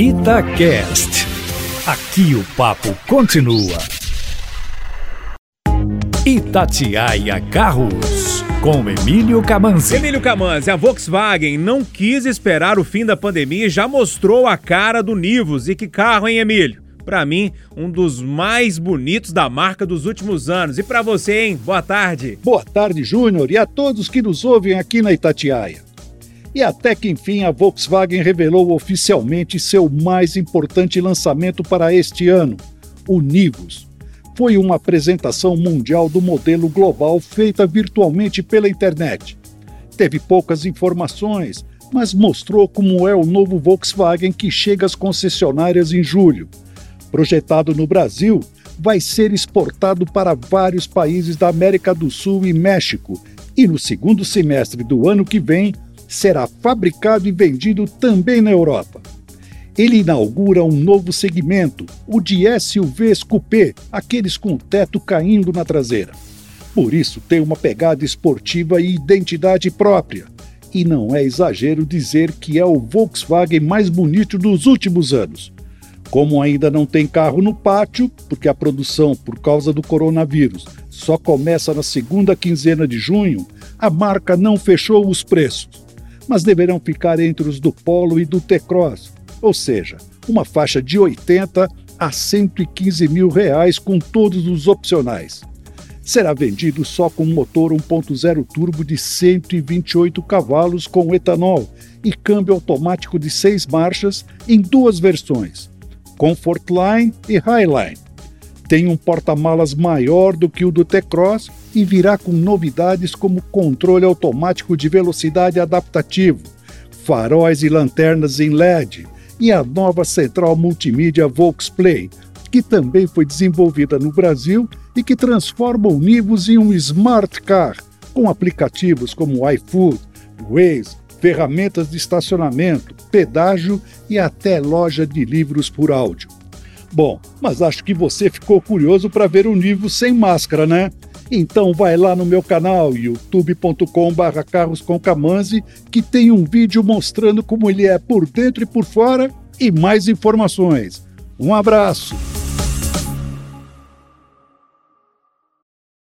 Itacast. Aqui o papo continua. Itatiaia Carros, com Emílio Camanzi. Emílio Camanzi, a Volkswagen não quis esperar o fim da pandemia e já mostrou a cara do Nivus. E que carro, hein, Emílio? Para mim, um dos mais bonitos da marca dos últimos anos. E para você, hein? Boa tarde. Boa tarde, Júnior, e a todos que nos ouvem aqui na Itatiaia. E até que enfim a Volkswagen revelou oficialmente seu mais importante lançamento para este ano, o Nivus. Foi uma apresentação mundial do modelo global feita virtualmente pela internet. Teve poucas informações, mas mostrou como é o novo Volkswagen que chega às concessionárias em julho. Projetado no Brasil, vai ser exportado para vários países da América do Sul e México, e no segundo semestre do ano que vem será fabricado e vendido também na Europa. Ele inaugura um novo segmento, o de SUVs coupé, aqueles com o teto caindo na traseira. Por isso tem uma pegada esportiva e identidade própria. E não é exagero dizer que é o Volkswagen mais bonito dos últimos anos. Como ainda não tem carro no pátio, porque a produção, por causa do coronavírus, só começa na segunda quinzena de junho, a marca não fechou os preços mas deverão ficar entre os do Polo e do T-Cross, ou seja, uma faixa de 80 a 115 mil reais com todos os opcionais. Será vendido só com motor 1.0 turbo de 128 cavalos com etanol e câmbio automático de seis marchas em duas versões, Comfortline e Highline tem um porta-malas maior do que o do T-Cross e virá com novidades como controle automático de velocidade adaptativo, faróis e lanternas em LED e a nova central multimídia Volksplay, que também foi desenvolvida no Brasil e que transforma o Nivus em um smart car, com aplicativos como iFood, Waze, ferramentas de estacionamento, pedágio e até loja de livros por áudio. Bom, mas acho que você ficou curioso para ver o Nivo sem máscara, né? Então vai lá no meu canal youtube.com/barra carros com Camanzi, que tem um vídeo mostrando como ele é por dentro e por fora e mais informações. Um abraço!